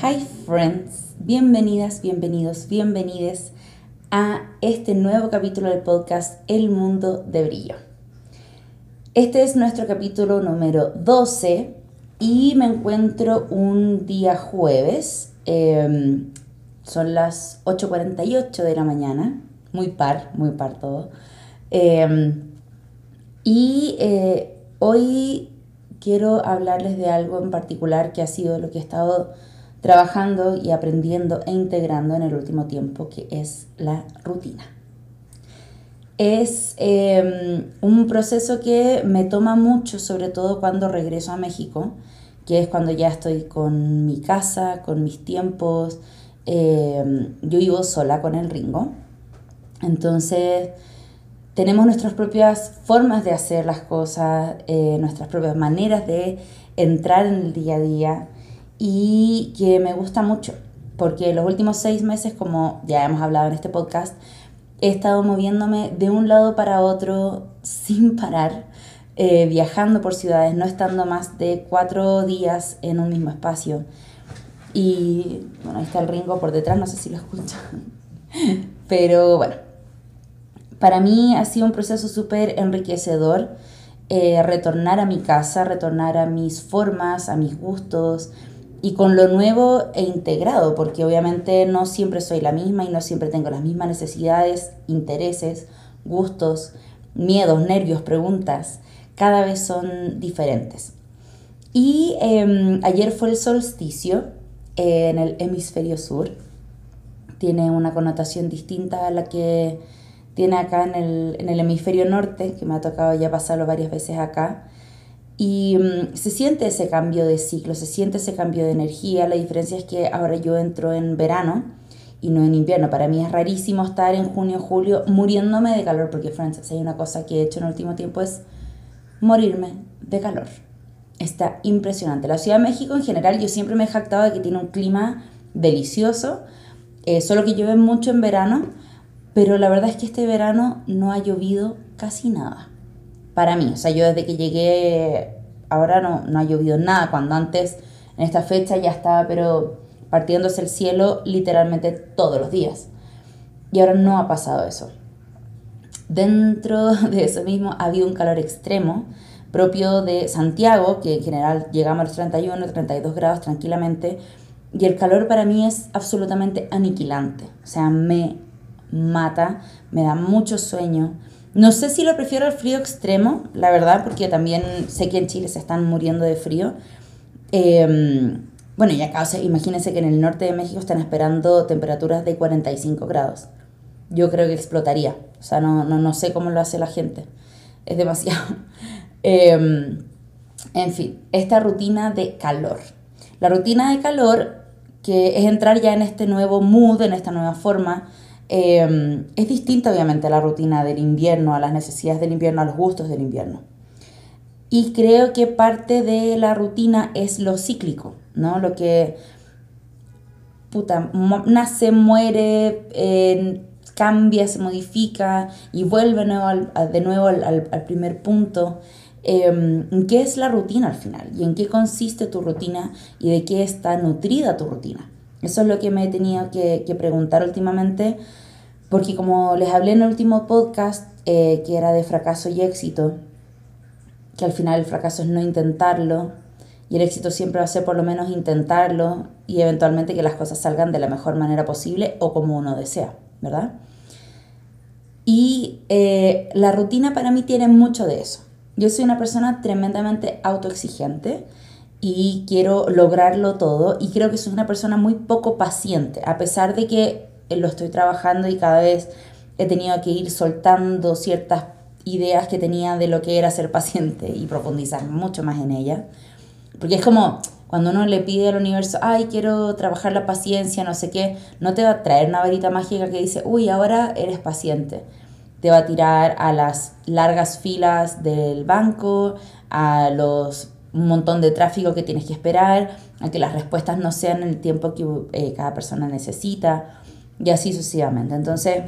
Hi friends, bienvenidas, bienvenidos, bienvenides a este nuevo capítulo del podcast El Mundo de Brillo. Este es nuestro capítulo número 12 y me encuentro un día jueves, em, son las 8.48 de la mañana, muy par, muy par todo. Em, y eh, hoy quiero hablarles de algo en particular que ha sido lo que he estado trabajando y aprendiendo e integrando en el último tiempo, que es la rutina. Es em, un proceso que me toma mucho, sobre todo cuando regreso a México, que es cuando ya estoy con mi casa, con mis tiempos. Em, yo vivo sola con el Ringo. Entonces, tenemos nuestras propias formas de hacer las cosas, eh, nuestras propias maneras de entrar en el día a día y que me gusta mucho, porque los últimos seis meses, como ya hemos hablado en este podcast, he estado moviéndome de un lado para otro sin parar, eh, viajando por ciudades, no estando más de cuatro días en un mismo espacio. Y bueno, ahí está el Ringo por detrás, no sé si lo escuchan. Pero bueno, para mí ha sido un proceso súper enriquecedor eh, retornar a mi casa, retornar a mis formas, a mis gustos, y con lo nuevo e integrado, porque obviamente no siempre soy la misma y no siempre tengo las mismas necesidades, intereses, gustos, miedos, nervios, preguntas, cada vez son diferentes. Y em, ayer fue el solsticio eh, en el hemisferio sur, tiene una connotación distinta a la que tiene acá en el, en el hemisferio norte, que me ha tocado ya pasarlo varias veces acá. Y mm, se siente ese cambio de ciclo, se siente ese cambio de energía. La diferencia es que ahora yo entro en verano y no en invierno. Para mí es rarísimo estar en junio, julio muriéndome de calor, porque, Francis, hay una cosa que he hecho en el último tiempo es morirme de calor. Está impresionante. La Ciudad de México en general, yo siempre me he jactado de que tiene un clima delicioso, eh, solo que llueve mucho en verano, pero la verdad es que este verano no ha llovido casi nada para mí. O sea, yo desde que llegué, ahora no, no ha llovido nada, cuando antes, en esta fecha, ya estaba, pero partiéndose el cielo literalmente todos los días. Y ahora no ha pasado eso. Dentro de eso mismo ha habido un calor extremo propio de Santiago, que en general llegamos a los 31, 32 grados tranquilamente, y el calor para mí es absolutamente aniquilante, o sea, me mata, me da mucho sueño, no sé si lo prefiero al frío extremo, la verdad, porque también sé que en Chile se están muriendo de frío. Em, bueno, y acá, imagínense que en el norte de México están esperando temperaturas de 45 grados. Yo creo que explotaría. O sea, no, no, no sé cómo lo hace la gente. Es demasiado. Em, en fin, esta rutina de calor. La rutina de calor, que es entrar ya en este nuevo mood, en esta nueva forma, Em, es distinta obviamente la rutina del invierno, a las necesidades del invierno, a los gustos del invierno. Y creo que parte de la rutina es lo cíclico, ¿no? Lo que, puta, nace, muere, cambia, se modifica y vuelve de nuevo al, primer punto. Em, ¿Qué es la rutina al final? ¿Y en qué consiste tu rutina? ¿Y de qué está nutrida tu rutina? Eso es lo que me he tenido que, preguntar últimamente, porque como les hablé en el último podcast, eh, que era de fracaso y éxito, que al final el fracaso es no intentarlo, y el éxito siempre va a ser por lo menos intentarlo y eventualmente que las cosas salgan de la mejor manera posible o como uno desea, ¿verdad? Y eh, la rutina para mí tiene mucho de eso. Yo soy una persona tremendamente autoexigente y quiero lograrlo todo y creo que soy una persona muy poco paciente, a pesar de que lo estoy trabajando y cada vez he tenido que ir soltando ciertas ideas que tenía de lo que era ser paciente y profundizar mucho más en ella. Porque es como cuando uno le pide al universo, ay, quiero trabajar la paciencia, no sé qué, no te va a traer una varita mágica que dice, uy, ahora eres paciente. Te va a tirar a las largas filas del banco, a los un montón de tráfico que tienes que esperar, a que las respuestas no sean el tiempo que eh, cada persona necesita y así sucesivamente. Entonces,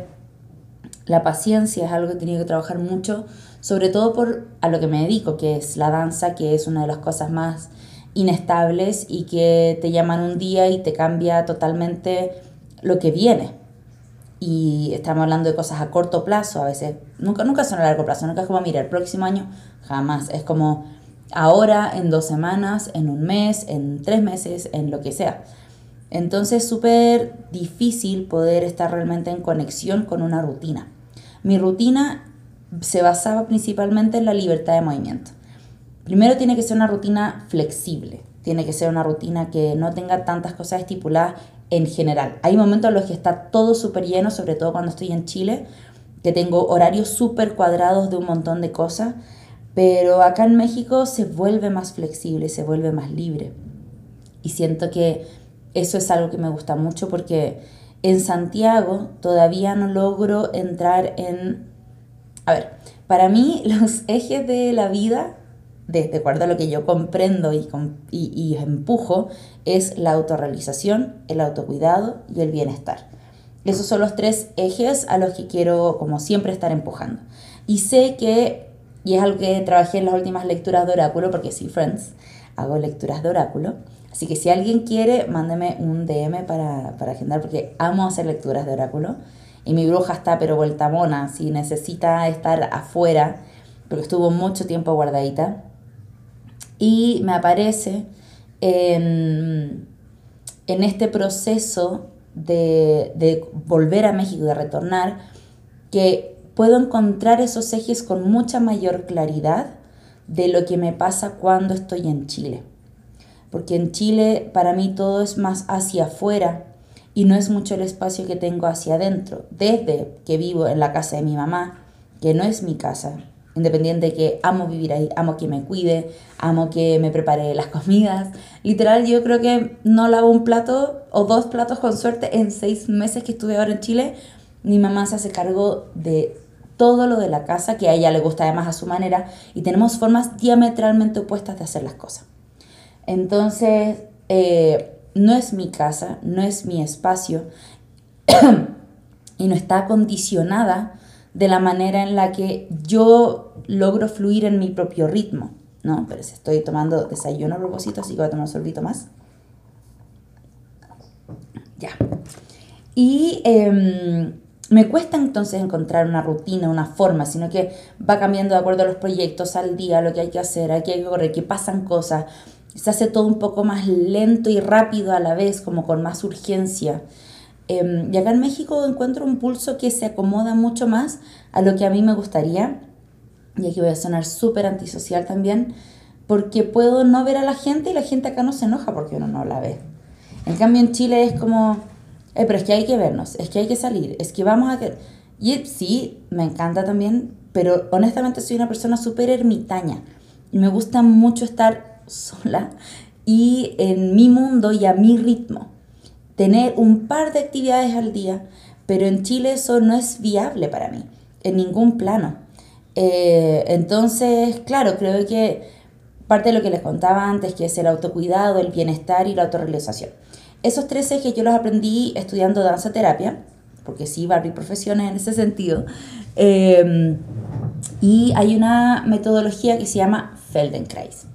la paciencia es algo que he tenido que trabajar mucho, sobre todo por a lo que me dedico, que es la danza, que es una de las cosas más inestables y que te llaman un día y te cambia totalmente lo que viene. Y estamos hablando de cosas a corto plazo, a veces, nunca, nunca son a largo plazo, nunca es como, mira, el próximo año, jamás. Es como ahora, en dos semanas, en un mes, en tres meses, en lo que sea. Entonces es súper difícil poder estar realmente en conexión con una rutina. Mi rutina se basaba principalmente en la libertad de movimiento. Primero tiene que ser una rutina flexible, tiene que ser una rutina que no tenga tantas cosas estipuladas en general. Hay momentos en los que está todo súper lleno, sobre todo cuando estoy en Chile, que tengo horarios súper cuadrados de un montón de cosas, pero acá en México se vuelve más flexible, se vuelve más libre. Y siento que eso es algo que me gusta mucho porque en Santiago todavía no logro entrar en... A ver, para mí los ejes de la vida, de, acuerdo a lo que yo comprendo y, y, y empujo, es la autorrealización, el autocuidado y el bienestar. Esos son los tres ejes a los que quiero, como siempre, estar empujando. Y sé que, y es algo que trabajé en las últimas lecturas de oráculo, porque sí, friends, hago lecturas de oráculo, Así que si alguien quiere, mándeme un DM para, para agendar, porque amo hacer lecturas de oráculo. Y mi bruja está pero vuelta mona, si necesita estar afuera, porque estuvo mucho tiempo guardadita. Y me aparece en, en este proceso de, de volver a México, de retornar, que puedo encontrar esos ejes con mucha mayor claridad de lo que me pasa cuando estoy en Chile porque en Chile para mí todo es más hacia afuera y no es mucho el espacio que tengo hacia adentro. Desde que vivo en la casa de mi mamá, que no es mi casa, independiente de que amo vivir ahí, amo que me cuide, amo que me prepare las comidas. Literal, yo creo que no lavo un plato o dos platos con suerte en seis meses que estuve ahora en Chile. Mi mamá se hace cargo de todo lo de la casa, que a ella le gusta además a su manera, y tenemos formas diametralmente opuestas de hacer las cosas. Entonces, eh, no es mi casa, no es mi espacio y no está condicionada de la manera en la que yo logro fluir en mi propio ritmo, ¿no? Pero si estoy tomando desayuno a propósito, así que voy a tomar un sorbito más. Ya. Y em, me cuesta entonces encontrar una rutina, una forma, sino que va cambiando de acuerdo a los proyectos, al día, lo que hay que hacer, aquí hay que correr, que pasan cosas se hace todo un poco más lento y rápido a la vez, como con más urgencia. Em, y acá en México encuentro un pulso que se acomoda mucho más a lo que a mí me gustaría. Y aquí voy a sonar súper antisocial también, porque puedo no ver a la gente y la gente acá no se enoja porque uno no la ve. En cambio en Chile es como, eh, pero es que hay que vernos, es que hay que salir, es que vamos a... Y sí, me encanta también, pero honestamente soy una persona súper ermitaña me gusta mucho estar sola y en mi mundo y a mi ritmo. Tener un par de actividades al día, pero en Chile eso no es viable para mí, en ningún plano. Eh, entonces, claro, creo que parte de lo que les contaba antes, que es el autocuidado, el bienestar y la autorrealización. Esos tres ejes yo los aprendí estudiando danza terapia, porque sí, Barbie profesiones en ese sentido. Eh, y hay una metodología que se llama Feldenkrais.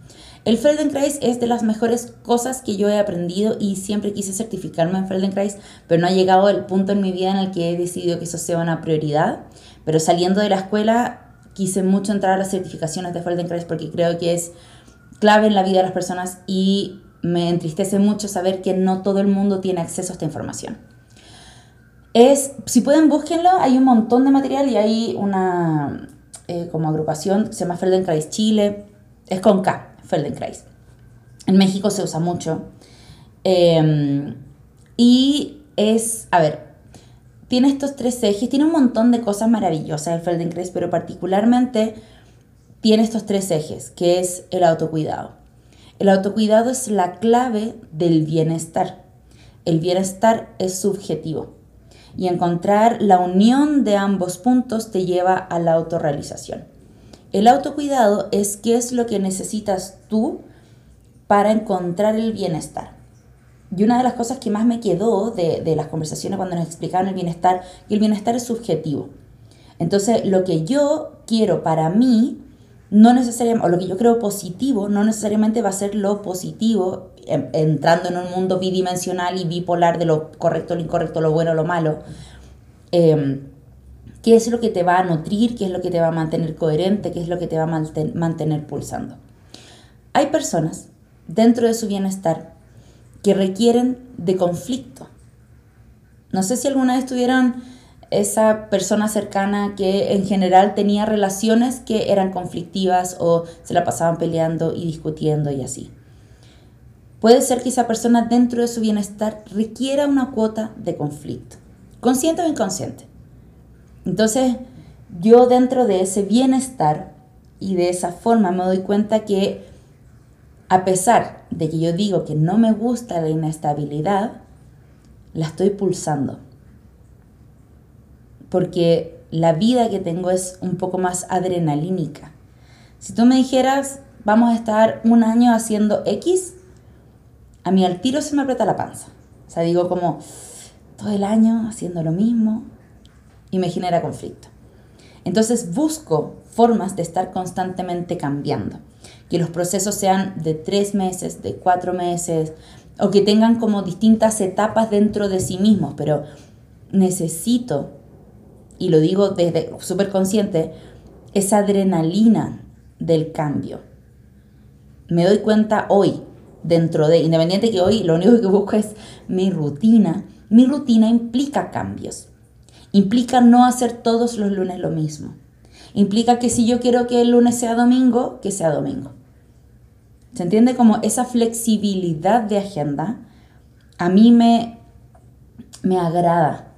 El Feldenkrais es de las mejores cosas que yo he aprendido y siempre quise certificarme en Feldenkrais, pero no ha llegado el punto en mi vida en el que he decidido que eso sea una prioridad. Pero saliendo de la escuela quise mucho entrar a las certificaciones de Feldenkrais porque creo que es clave en la vida de las personas y me entristece mucho saber que no todo el mundo tiene acceso a esta información. Es, si pueden, búsquenlo, hay un montón de material y hay una eh, como agrupación, se llama Feldenkrais Chile, es con K, Feldenkrais. En México se usa mucho. Em, y es, a ver, tiene estos tres ejes, tiene un montón de cosas maravillosas el Feldenkrais, pero particularmente tiene estos tres ejes, que es el autocuidado. El autocuidado es la clave del bienestar. El bienestar es subjetivo y encontrar la unión de ambos puntos te lleva a la autorrealización. El autocuidado es qué es lo que necesitas tú para encontrar el bienestar. Y una de las cosas que más me quedó de, las conversaciones cuando nos explicaban el bienestar, que el bienestar es subjetivo. Entonces, lo que yo quiero para mí no necesariamente, o lo que yo creo positivo, no necesariamente va a ser lo positivo, em, entrando en un mundo bidimensional y bipolar de lo correcto, lo incorrecto, lo bueno, lo malo. Em, ¿Qué es lo que te va a nutrir? ¿Qué es lo que te va a mantener coherente? ¿Qué es lo que te va a mantener pulsando? Hay personas dentro de su bienestar que requieren de conflicto. No sé si alguna vez tuvieron esa persona cercana que en general tenía relaciones que eran conflictivas o se la pasaban peleando y discutiendo y así. Puede ser que esa persona dentro de su bienestar requiera una cuota de conflicto, consciente o inconsciente. Entonces, yo dentro de ese bienestar y de esa forma me doy cuenta que a pesar de que yo digo que no me gusta la inestabilidad, la estoy pulsando porque la vida que tengo es un poco más adrenalínica. Si tú me dijeras, vamos a estar un año haciendo X, a mí al tiro se me aprieta la panza. O sea, digo como todo el año haciendo lo mismo y me genera conflicto. Entonces busco formas de estar constantemente cambiando. Que los procesos sean de tres meses, de cuatro meses, o que tengan como distintas etapas dentro de sí mismos, pero necesito y lo digo desde súper consciente, esa adrenalina del cambio. Me doy cuenta hoy, dentro de, independiente que hoy lo único que busco es mi rutina, mi rutina implica cambios. Implica no hacer todos los lunes lo mismo. Implica que si yo quiero que el lunes sea domingo, que sea domingo. ¿Se entiende? Como esa flexibilidad de agenda a mí me, me agrada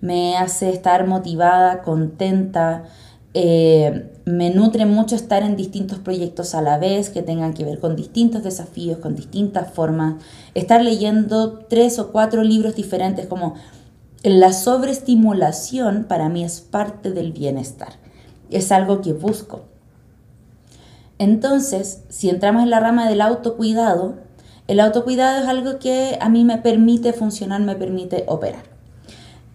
me hace estar motivada, contenta, eh, me nutre mucho estar en distintos proyectos a la vez que tengan que ver con distintos desafíos, con distintas formas, estar leyendo tres o cuatro libros diferentes, como la sobreestimulación para mí es parte del bienestar, es algo que busco. Entonces, si entramos en la rama del autocuidado, el autocuidado es algo que a mí me permite funcionar, me permite operar.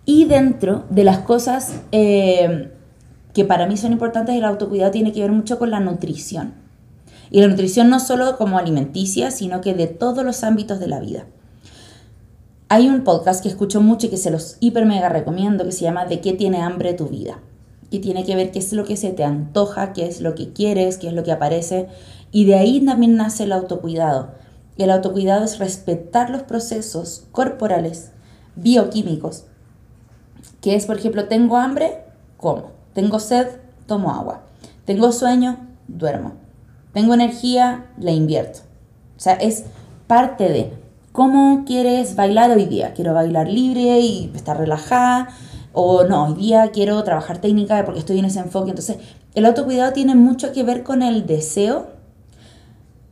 Y dentro de las cosas eh, que para mí son importantes, el autocuidado tiene que ver mucho con la nutrición. Y la nutrición no solo como alimenticia, sino que de todos los ámbitos de la vida. Hay un podcast que escucho mucho y que se los hiper mega recomiendo que se llama ¿De qué tiene hambre tu vida? Que tiene que ver qué es lo que se te antoja, qué es lo que quieres, qué es lo que aparece. Y de ahí también nace el autocuidado. El autocuidado es respetar los procesos corporales, bioquímicos, que es, por ejemplo, tengo hambre, como. Tengo sed, tomo agua. Tengo sueño, duermo. Tengo energía, la invierto. O sea, es parte de cómo quieres bailar hoy día. Quiero bailar libre y estar relajada. O no, hoy día quiero trabajar técnica porque estoy en ese enfoque. Entonces, el autocuidado tiene mucho que ver con el deseo,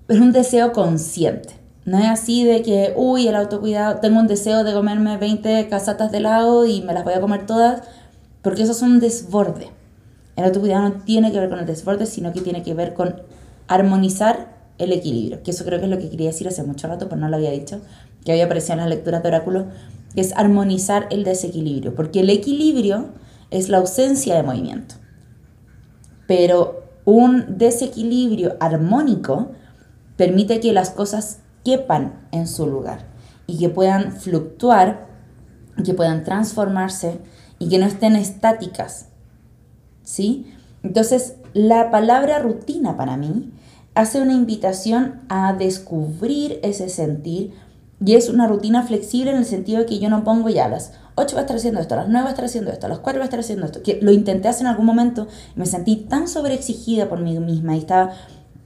pero un deseo consciente. No es así de que, uy, el autocuidado, tengo un deseo de comerme 20 casatas de helado y me las voy a comer todas, porque eso es un desborde. El autocuidado no tiene que ver con el desborde, sino que tiene que ver con armonizar el equilibrio, que eso creo que es lo que quería decir hace mucho rato, pero no lo había dicho, que había aparecido en las lecturas de oráculo, que es armonizar el desequilibrio, porque el equilibrio es la ausencia de movimiento, pero un desequilibrio armónico permite que las cosas quepan en su lugar y que puedan fluctuar, que puedan transformarse y que no estén estáticas. ¿Sí? Entonces, la palabra rutina para mí hace una invitación a descubrir ese sentir y es una rutina flexible en el sentido de que yo no pongo ya las 8 va a estar haciendo esto, las 9 va a estar haciendo esto, las 4 va a estar haciendo esto, que lo intenté hacer en algún momento y me sentí tan sobreexigida por mí misma y estaba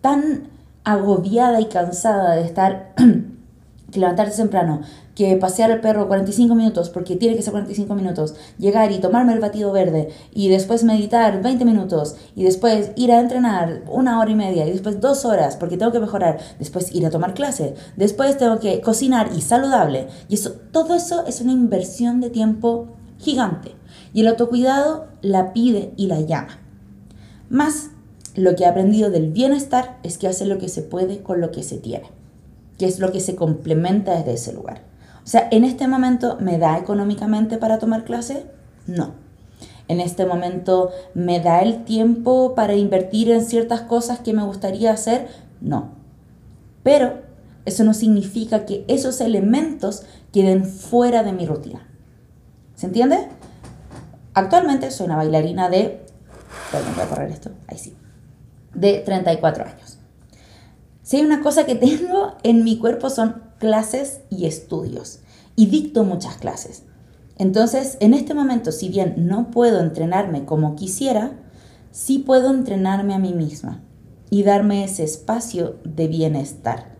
tan agobiada y cansada de estar, que levantarse temprano, que pasear al perro 45 minutos, porque tiene que ser 45 minutos, llegar y tomarme el batido verde, y después meditar 20 minutos, y después ir a entrenar una hora y media, y después dos horas, porque tengo que mejorar, después ir a tomar clase, después tengo que cocinar y saludable. Y eso, todo eso es una inversión de tiempo gigante. Y el autocuidado la pide y la llama. Más lo que he aprendido del bienestar es que hace lo que se puede con lo que se tiene, que es lo que se complementa desde ese lugar. O sea, en este momento me da económicamente para tomar clase? No. en este momento me da el tiempo para invertir en ciertas cosas que me gustaría hacer, no. Pero eso no significa que esos elementos queden fuera de mi rutina. ¿Se entiende? Actualmente soy una bailarina de... Perdón, voy a correr esto. Ahí sí. De 34 años. Si hay una cosa que tengo en mi cuerpo son clases y estudios. Y dicto muchas clases. Entonces, en este momento, si bien no puedo entrenarme como quisiera, sí puedo entrenarme a mí misma y darme ese espacio de bienestar.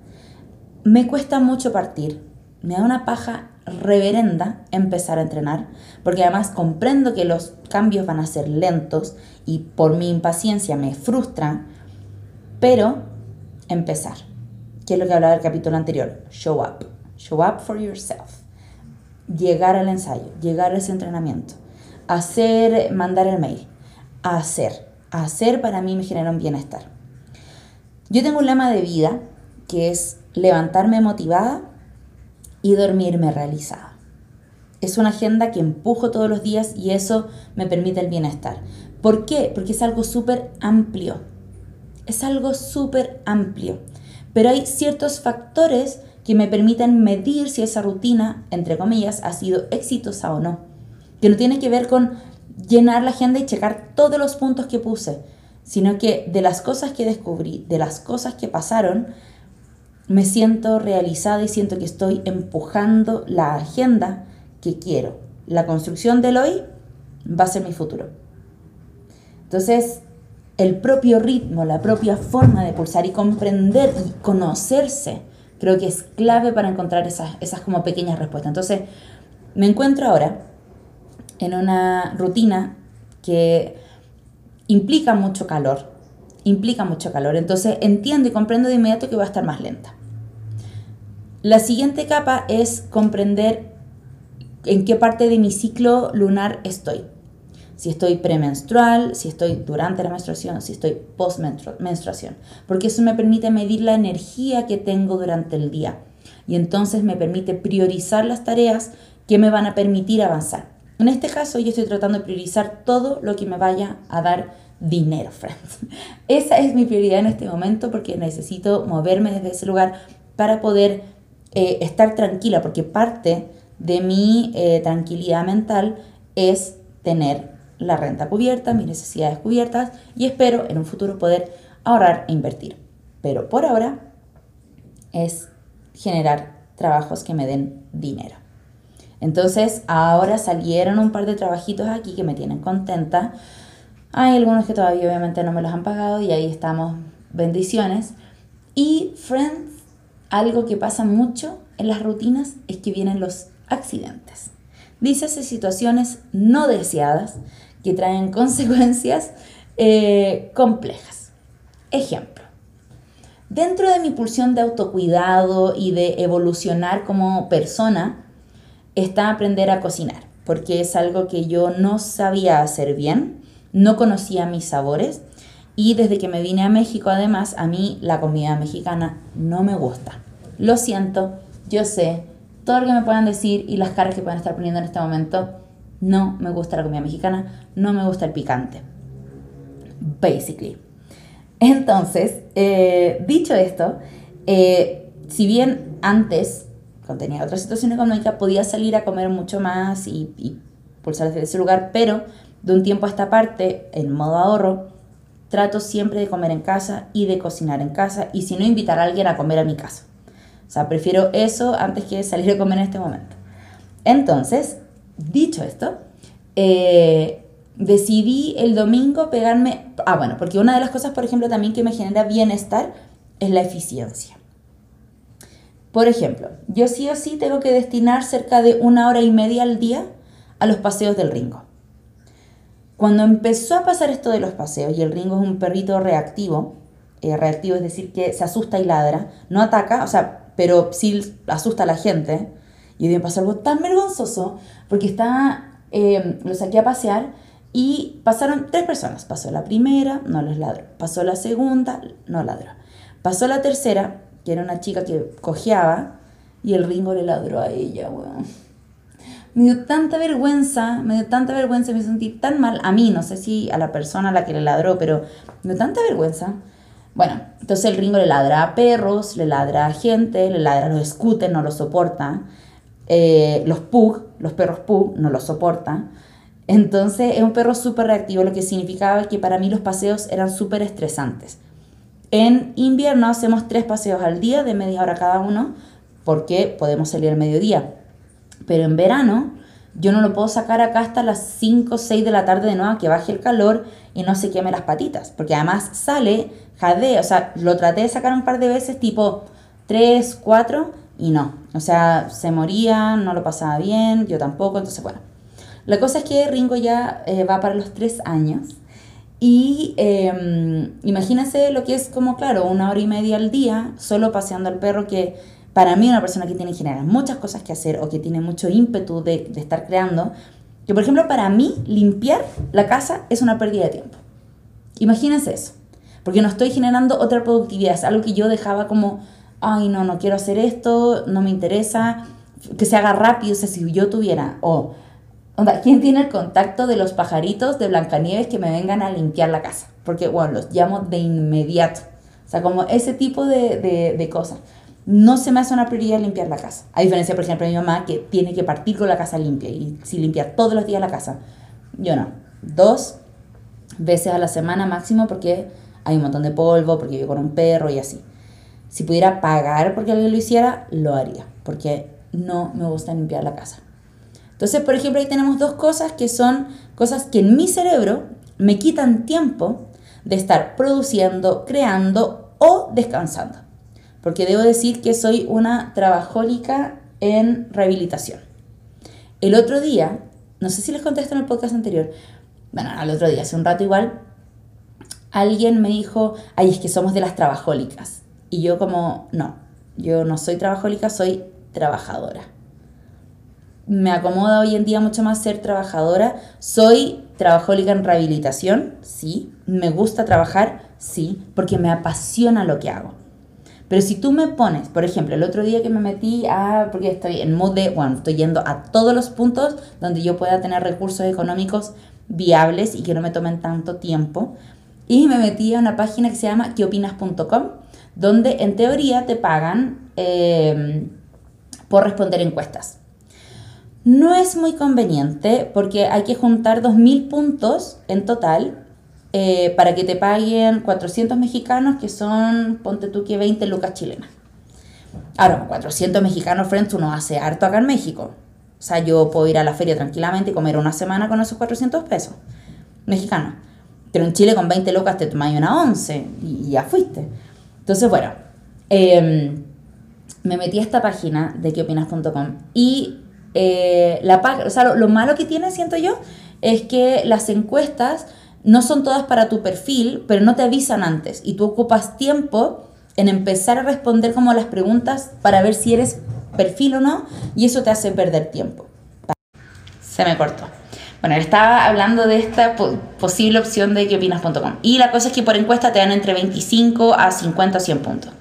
Me cuesta mucho partir, me da una paja reverenda empezar a entrenar, porque además comprendo que los cambios van a ser lentos y por mi impaciencia me frustran, pero empezar, que es lo que hablaba del capítulo anterior, show up, show up for yourself, llegar al ensayo, llegar a ese entrenamiento, hacer, mandar el mail, hacer, hacer para mí me genera un bienestar. Yo tengo un lema de vida que es levantarme motivada y dormirme realizada. Es una agenda que empujo todos los días y eso me permite el bienestar. ¿Por qué? Porque es algo súper amplio. Es algo súper amplio. Pero hay ciertos factores que me permiten medir si esa rutina, entre comillas, ha sido exitosa o no. Que no tiene que ver con llenar la agenda y checar todos los puntos que puse, sino que de las cosas que descubrí, de las cosas que pasaron, me siento realizada y siento que estoy empujando la agenda que quiero. La construcción del hoy va a ser mi futuro. Entonces, el propio ritmo, la propia forma de pulsar y comprender y conocerse, creo que es clave para encontrar esas, esas como pequeñas respuestas. Entonces, me encuentro ahora en una rutina que implica mucho calor, implica mucho calor. Entonces entiendo y comprendo de inmediato que va a estar más lenta. La siguiente capa es comprender en qué parte de mi ciclo lunar estoy. Si estoy premenstrual, si estoy durante la menstruación, si estoy post-menstruación. Porque eso me permite medir la energía que tengo durante el día. Y entonces me permite priorizar las tareas que me van a permitir avanzar. En este caso yo estoy tratando de priorizar todo lo que me vaya a dar dinero, friends. Esa es mi prioridad en este momento porque necesito moverme desde ese lugar para poder eh, estar tranquila, porque parte de mi eh, tranquilidad mental es tener la renta cubierta, mis necesidades cubiertas y espero en un futuro poder ahorrar e invertir. Pero por ahora es generar trabajos que me den dinero. Entonces, ahora salieron un par de trabajitos aquí que me tienen contenta. Hay algunos que todavía obviamente no me los han pagado y ahí estamos. Bendiciones. Y Friends, algo que pasa mucho en las rutinas es que vienen los accidentes. Dícese situaciones no deseadas que traen consecuencias eh, complejas. Ejemplo. Dentro de mi pulsión de autocuidado y de evolucionar como persona, está aprender a cocinar, porque es algo que yo no sabía hacer bien, no conocía mis sabores y desde que me vine a México además a mí la comida mexicana no me gusta. Lo siento, yo sé, todo lo que me puedan decir y las caras que puedan estar poniendo en este momento, no me gusta la comida mexicana, no me gusta el picante. Basically. Entonces, eh, dicho esto, eh, si bien antes cuando tenía otra situación económica, podía salir a comer mucho más y, y pulsar desde ese lugar, pero de un tiempo a esta parte, en modo ahorro, trato siempre de comer en casa y de cocinar en casa y si no, invitar a alguien a comer a mi casa. O sea, prefiero eso antes que salir a comer en este momento. Entonces, dicho esto, eh, decidí el domingo pegarme... Ah, bueno, porque una de las cosas, por ejemplo, también que me genera bienestar es la eficiencia. Por ejemplo, yo sí o sí tengo que destinar cerca de una hora y media al día a los paseos del Ringo. Cuando empezó a pasar esto de los paseos, y el Ringo es un perrito reactivo, eh, reactivo es decir, que se asusta y ladra, no ataca, o sea, pero sí asusta a la gente, y hoy me pasó algo tan vergonzoso, porque estaba, eh, lo saqué a pasear y pasaron tres personas. Pasó la primera, no les ladró. Pasó la segunda, no ladró. Pasó la tercera, que era una chica que cojeaba, y el Ringo le ladró a ella, weón. Me dio tanta vergüenza, me dio tanta vergüenza, me sentí tan mal a mí, no sé si a la persona a la que le ladró, pero me dio tanta vergüenza. Bueno, entonces el Ringo le ladra a perros, le ladra a gente, le ladra a los scooters, no lo soporta. Eh, los pug, los perros pug, no lo soporta. Entonces es un perro súper reactivo, lo que significaba que para mí los paseos eran súper estresantes. En invierno hacemos tres paseos al día de media hora cada uno porque podemos salir al mediodía. Pero en verano yo no lo puedo sacar acá hasta las 5 o 6 de la tarde de nuevo, que baje el calor y no se queme las patitas. Porque además sale, jadea, o sea, lo traté de sacar un par de veces, tipo 3, 4, y no. O sea, se moría, no lo pasaba bien, yo tampoco, entonces bueno. La cosa es que Ringo ya eh, va para los 3 años. Y eh, imagínense lo que es como, claro, una hora y media al día solo paseando al perro que para mí una persona que tiene en general muchas cosas que hacer o que tiene mucho ímpetu de, de estar creando, que por ejemplo para mí limpiar la casa es una pérdida de tiempo. Imagínense eso, porque no estoy generando otra productividad, es algo que yo dejaba como, ay no, no quiero hacer esto, no me interesa, que se haga rápido, o sea, si yo tuviera, o, ¿quién tiene el contacto de los pajaritos de Blancanieves que me vengan a limpiar la casa? Porque, bueno, los llamo de inmediato, o sea, como ese tipo de, de, de cosas no se me hace una prioridad limpiar la casa. A diferencia, por ejemplo, de mi mamá que tiene que partir con la casa limpia y si limpia todos los días la casa. Yo no. Dos veces a la semana máximo porque hay un montón de polvo, porque vivo con un perro y así. Si pudiera pagar porque alguien lo hiciera, lo haría, porque no me gusta limpiar la casa. Entonces, por ejemplo, ahí tenemos dos cosas que son cosas que en mi cerebro me quitan tiempo de estar produciendo, creando o descansando porque debo decir que soy una trabajólica en rehabilitación. El otro día, no sé si les contesto en el podcast anterior, bueno, al otro día, hace un rato igual, alguien me dijo, ay, es que somos de las trabajólicas. Y yo como, no, yo no soy trabajólica, soy trabajadora. Me acomoda hoy en día mucho más ser trabajadora. Soy trabajólica en rehabilitación, sí. Me gusta trabajar, sí, porque me apasiona lo que hago. Pero si tú me pones, por ejemplo, el otro día que me metí a, porque estoy en mood de, bueno, estoy yendo a todos los puntos donde yo pueda tener recursos económicos viables y que no me tomen tanto tiempo. Y me metí a una página que se llama queopinas.com, donde en teoría te pagan em, por responder encuestas. No es muy conveniente porque hay que juntar 2.000 puntos en total eh, para que te paguen 400 mexicanos, que son, ponte tú que 20 lucas chilenas. Ahora, 400 mexicanos, friends, uno hace harto acá en México. O sea, yo puedo ir a la feria tranquilamente y comer una semana con esos 400 pesos mexicanos. Pero en Chile con 20 lucas te tomas una 11 y ya fuiste. Entonces, bueno, em, me metí a esta página de queopinas.com y eh, la, o sea, lo malo que tiene, siento yo, es que las encuestas no son todas para tu perfil, pero no te avisan antes y tú ocupas tiempo en empezar a responder como las preguntas para ver si eres perfil o no y eso te hace perder tiempo. Se me cortó. Bueno, estaba hablando de esta posible opción de queopinas.com y la cosa es que por encuesta te dan entre 25 a 50 o 100 puntos.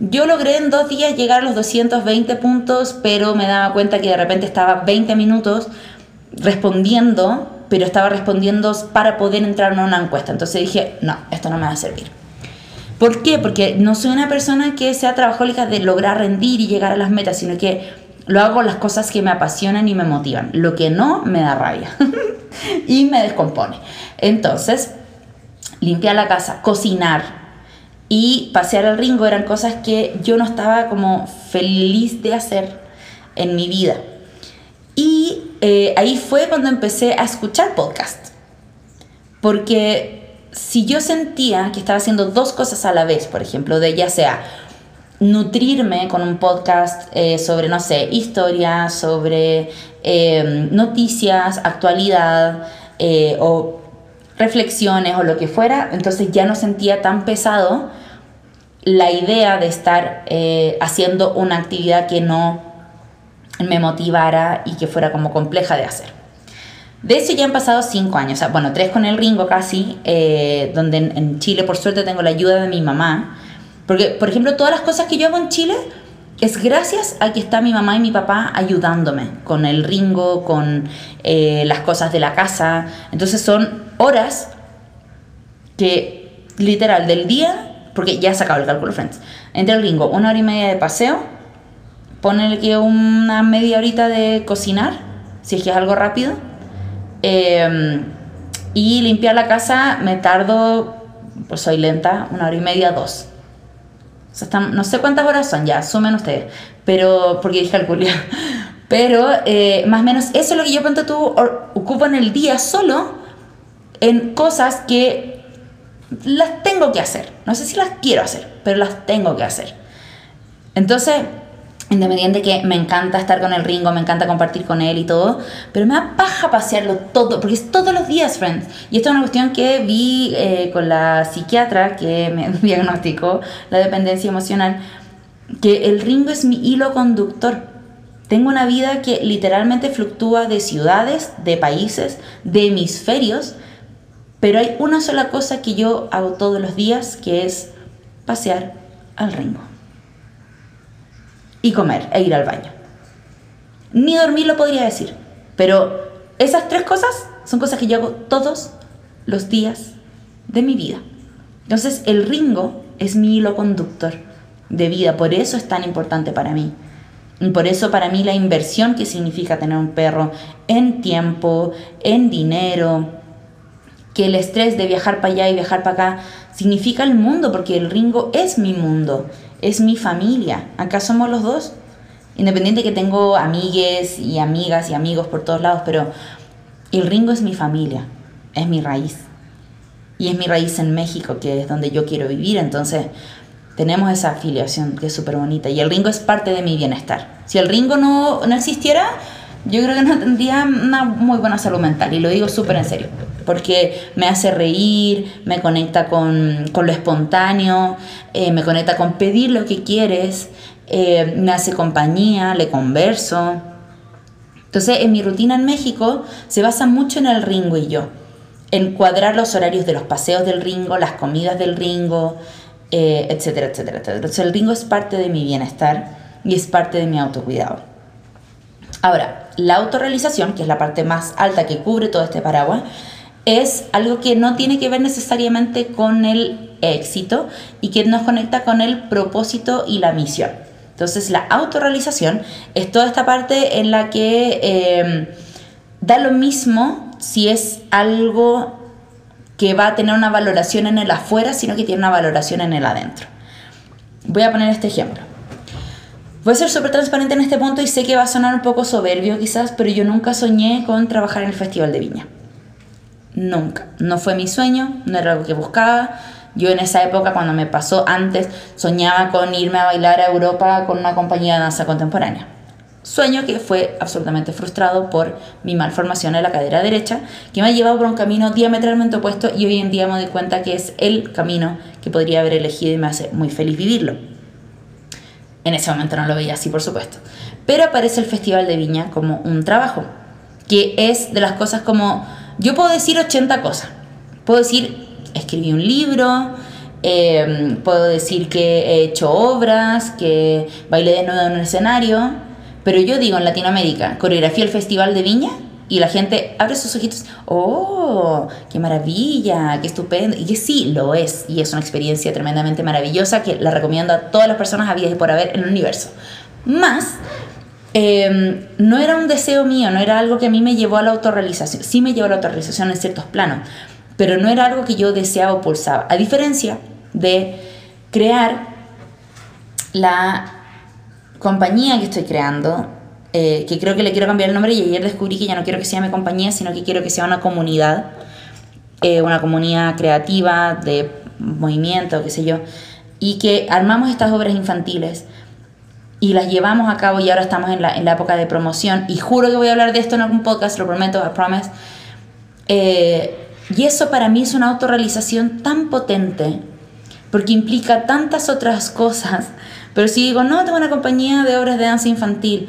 Yo logré en dos días llegar a los 220 puntos, pero me daba cuenta que de repente estaba 20 minutos respondiendo pero estaba respondiendo para poder entrar en una encuesta. Entonces dije, no, esto no me va a servir. ¿Por qué? Porque no soy una persona que sea trabajólica de lograr rendir y llegar a las metas, sino que lo hago las cosas que me apasionan y me motivan. Lo que no me da rabia y me descompone. Entonces, limpiar la casa, cocinar y pasear al ringo eran cosas que yo no estaba como feliz de hacer en mi vida. Y eh, ahí fue cuando empecé a escuchar podcast. Porque si yo sentía que estaba haciendo dos cosas a la vez, por ejemplo, de ya sea nutrirme con un podcast eh, sobre, no sé, historia, sobre em, noticias, actualidad eh, o reflexiones o lo que fuera, entonces ya no sentía tan pesado la idea de estar haciendo una actividad que no me motivara y que fuera como compleja de hacer. De eso ya han pasado cinco años, bueno, tres con el Ringo casi, eh, donde en, Chile por suerte tengo la ayuda de mi mamá, porque por ejemplo todas las cosas que yo hago en Chile es gracias a que está mi mamá y mi papá ayudándome con el ringo, con eh, las cosas de la casa. Entonces son horas que literal del día, porque ya he sacado el cálculo, friends, entre el ringo, una hora y media de paseo, ponele que una media horita de cocinar, si es que es algo rápido, em, y limpiar la casa me tardo, pues soy lenta, una hora y media, dos no sé cuántas horas son ya, sumen ustedes, pero porque dije calculé. Pero eh, más o menos eso es lo que yo cuento tú ocupo en el día solo en cosas que las tengo que hacer. No sé si las quiero hacer, pero las tengo que hacer. Entonces, Independiente que me encanta estar con el Ringo, me encanta compartir con él y todo, pero me da paja pasearlo todo, porque es todos los días, friends. Y esto es una cuestión que vi eh, con la psiquiatra que me diagnosticó la dependencia emocional, que el Ringo es mi hilo conductor. Tengo una vida que literalmente fluctúa de ciudades, de países, de hemisferios, pero hay una sola cosa que yo hago todos los días, que es pasear al Ringo y comer e ir al baño. Ni dormir lo podría decir, pero esas tres cosas son cosas que yo hago todos los días de mi vida. Entonces el ringo es mi hilo conductor de vida, por eso es tan importante para mí. Y por eso para mí la inversión que significa tener un perro en tiempo, en dinero, que el estrés de viajar para allá y viajar para acá significa el mundo, porque el ringo es mi mundo es mi familia. Acá somos los dos. Independiente que tengo amigues y amigas y amigos por todos lados, pero el Ringo es mi familia, es mi raíz. Y es mi raíz en México, que es donde yo quiero vivir. Entonces, tenemos esa afiliación que es súper bonita. Y el Ringo es parte de mi bienestar. Si el Ringo no, no existiera, yo creo que no tendría una muy buena salud mental. Y lo digo súper en serio porque me hace reír, me conecta con, lo espontáneo, eh, me conecta con pedir lo que quieres, eh, me hace compañía, le converso. Entonces, en mi rutina en México se basa mucho en el ringo y yo, en cuadrar los horarios de los paseos del ringo, las comidas del ringo, eh, etcétera, etcétera, etcétera. Entonces, el ringo es parte de mi bienestar y es parte de mi autocuidado. Ahora, la autorrealización, que es la parte más alta que cubre todo este paraguas, es algo que no tiene que ver necesariamente con el éxito y que nos conecta con el propósito y la misión. Entonces la autorrealización es toda esta parte en la que em, da lo mismo si es algo que va a tener una valoración en el afuera, sino que tiene una valoración en el adentro. Voy a poner este ejemplo. Voy a ser súper transparente en este punto y sé que va a sonar un poco soberbio quizás, pero yo nunca soñé con trabajar en el Festival de Viña. Nunca. No fue mi sueño, no era algo que buscaba. Yo en esa época, cuando me pasó antes, soñaba con irme a bailar a Europa con una compañía de danza contemporánea. Sueño que fue absolutamente frustrado por mi malformación en la cadera derecha, que me ha llevado por un camino diametralmente opuesto y hoy en día me doy cuenta que es el camino que podría haber elegido y me hace muy feliz vivirlo. En ese momento no lo veía así, por supuesto. Pero aparece el Festival de Viña como un trabajo, que es de las cosas como yo puedo decir 80 cosas. Puedo decir, escribí un libro, em, puedo decir que he hecho obras, que bailé de nuevo en un escenario, pero yo digo en Latinoamérica, coreografía el Festival de Viña y la gente abre sus ojitos, ¡oh! ¡Qué maravilla! ¡Qué estupendo! Y que sí, lo es, y es una experiencia tremendamente maravillosa que la recomiendo a todas las personas habidas y por haber en el universo. Más, Em, no era un deseo mío, no era algo que a mí me llevó a la autorrealización. Sí me llevó a la autorrealización en ciertos planos, pero no era algo que yo deseaba o pulsaba. A diferencia de crear la compañía que estoy creando, eh, que creo que le quiero cambiar el nombre y ayer descubrí que ya no quiero que sea mi compañía, sino que quiero que sea una comunidad, eh, una comunidad creativa de movimiento, qué sé yo, y que armamos estas obras infantiles y las llevamos a cabo y ahora estamos en la, en la, época de promoción y juro que voy a hablar de esto en algún podcast, lo prometo, I promise. Eh, y eso para mí es una autorrealización tan potente porque implica tantas otras cosas. Pero si digo, no, tengo una compañía de obras de danza infantil,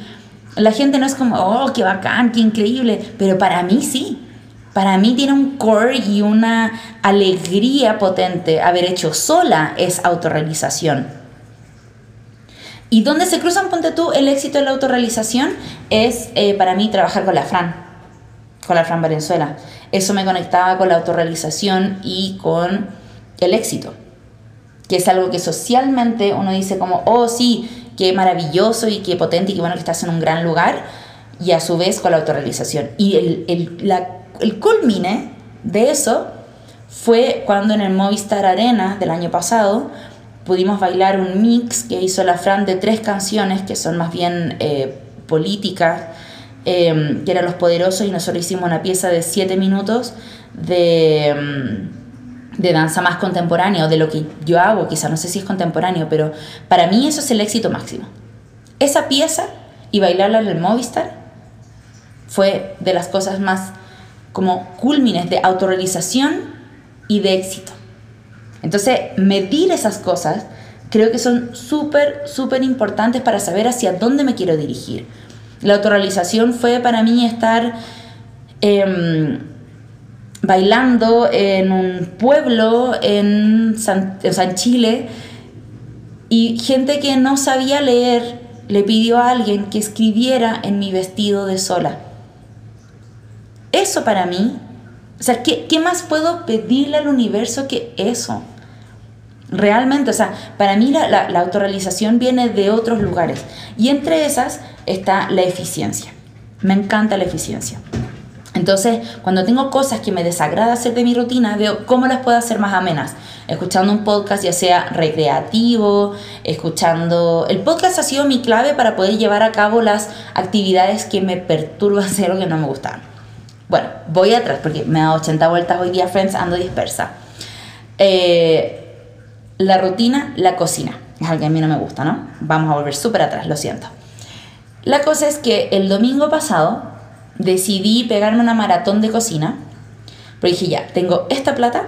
la gente no es como, oh, qué bacán, qué increíble, pero para mí sí. Para mí tiene un core y una alegría potente haber hecho sola esa autorrealización Y donde se cruzan, ponte tú, el éxito de la autorrealización es eh, para mí trabajar con la Fran, con la Fran Valenzuela. Eso me conectaba con la autorrealización y con el éxito, que es algo que socialmente uno dice como, oh sí, qué maravilloso y qué potente y qué bueno que estás en un gran lugar, y a su vez con la autorrealización. Y el, el, la, el culmine de eso fue cuando en el Movistar Arena del año pasado pudimos bailar un mix que hizo la Fran de tres canciones que son más bien eh, políticas, em, que eran Los Poderosos, y nosotros hicimos una pieza de siete minutos de, em, de danza más contemporánea, o de lo que yo hago, quizá no sé si es contemporáneo, pero para mí eso es el éxito máximo. Esa pieza y bailarla en el Movistar fue de las cosas más como culmines de autorrealización y de éxito. Entonces, medir esas cosas creo que son súper, súper importantes para saber hacia dónde me quiero dirigir. La autorrealización fue para mí estar em, bailando en un pueblo en San, en Chile y gente que no sabía leer le pidió a alguien que escribiera en mi vestido de sola. Eso para mí, o sea, ¿qué, qué más puedo pedirle al universo que eso? Realmente, o sea, para mí la, la, autorrealización viene de otros lugares. Y entre esas está la eficiencia. Me encanta la eficiencia. Entonces, cuando tengo cosas que me desagrada hacer de mi rutina, veo cómo las puedo hacer más amenas. Escuchando un podcast, ya sea recreativo, escuchando... El podcast ha sido mi clave para poder llevar a cabo las actividades que me perturban hacer o que no me gustan. Bueno, voy atrás porque me ha dado 80 vueltas hoy día, friends, ando dispersa. Eh, la rutina, la cocina. Es algo que a mí no me gusta, ¿no? Vamos a volver súper atrás, lo siento. La cosa es que el domingo pasado decidí pegarme una maratón de cocina. Pero dije, ya, tengo esta plata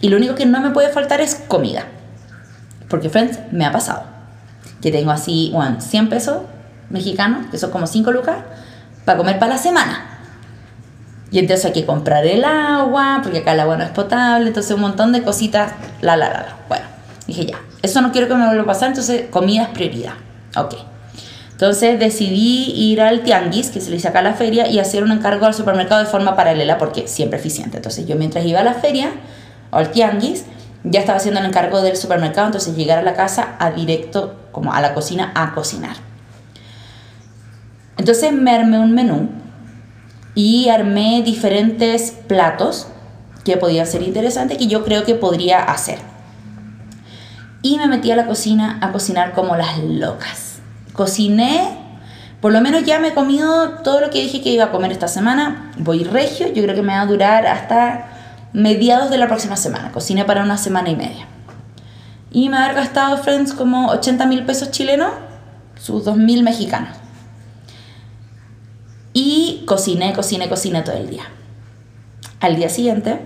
y lo único que no me puede faltar es comida. Porque, friends, me ha pasado. Que tengo así, bueno, 100 pesos mexicanos, que son como 5 lucas, para comer para la semana. Y entonces hay que comprar el agua, porque acá el agua no es potable, entonces un montón de cositas, la, la, la, la. Bueno, Dije, ya, eso no quiero que me vuelva a pasar, entonces comida es prioridad. Ok. Entonces decidí ir al tianguis, que se le dice acá a la feria, y hacer un encargo al supermercado de forma paralela, porque siempre eficiente. Entonces yo mientras iba a la feria o al tianguis, ya estaba haciendo el encargo del supermercado, entonces llegar a la casa a directo, como a la cocina, a cocinar. Entonces me armé un menú y armé diferentes platos que podían ser interesantes que yo creo que podría hacer y me metí a la cocina a cocinar como las locas. Cociné, por lo menos ya me he comido todo lo que dije que iba a comer esta semana. Voy regio, yo creo que me va a durar hasta mediados de la próxima semana. Cociné para una semana y media. Y me ha gastado, friends, como 80 mil pesos chilenos, sus 2 mil mexicanos. Y cociné, cociné, cociné todo el día. Al día siguiente,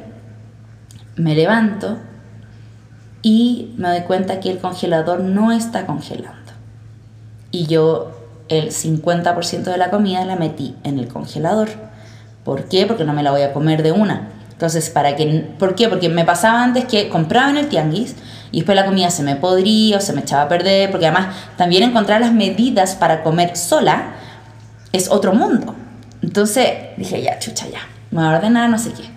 me levanto, y me doy cuenta que el congelador no está congelando. Y yo el 50% de la comida la metí en el congelador. ¿Por qué? Porque no me la voy a comer de una. Entonces, ¿para qué? ¿por qué? Porque me pasaba antes que compraba en el tianguis y después la comida se me podría o se me echaba a perder, porque además también encontrar las medidas para comer sola es otro mundo. Entonces dije, ya, chucha, ya, me voy a ordenar, no sé qué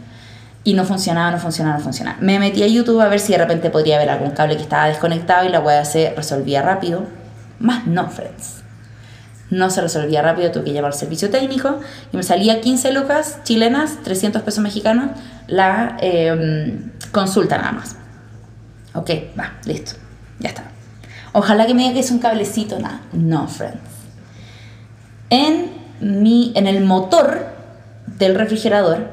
y no funcionaba, no funcionaba, no funcionaba. Me metí a YouTube a ver si de repente podría haber algún cable que estaba desconectado y la web se resolvía rápido. Más no, friends. No se resolvía rápido, tuve que llevar al servicio técnico y me salía 15 lucas chilenas, 300 pesos mexicanos, la em, consulta nada más. Ok, va, listo, ya está. Ojalá que me diga que es un cablecito, nada. No, friends. En, mi, en el motor del refrigerador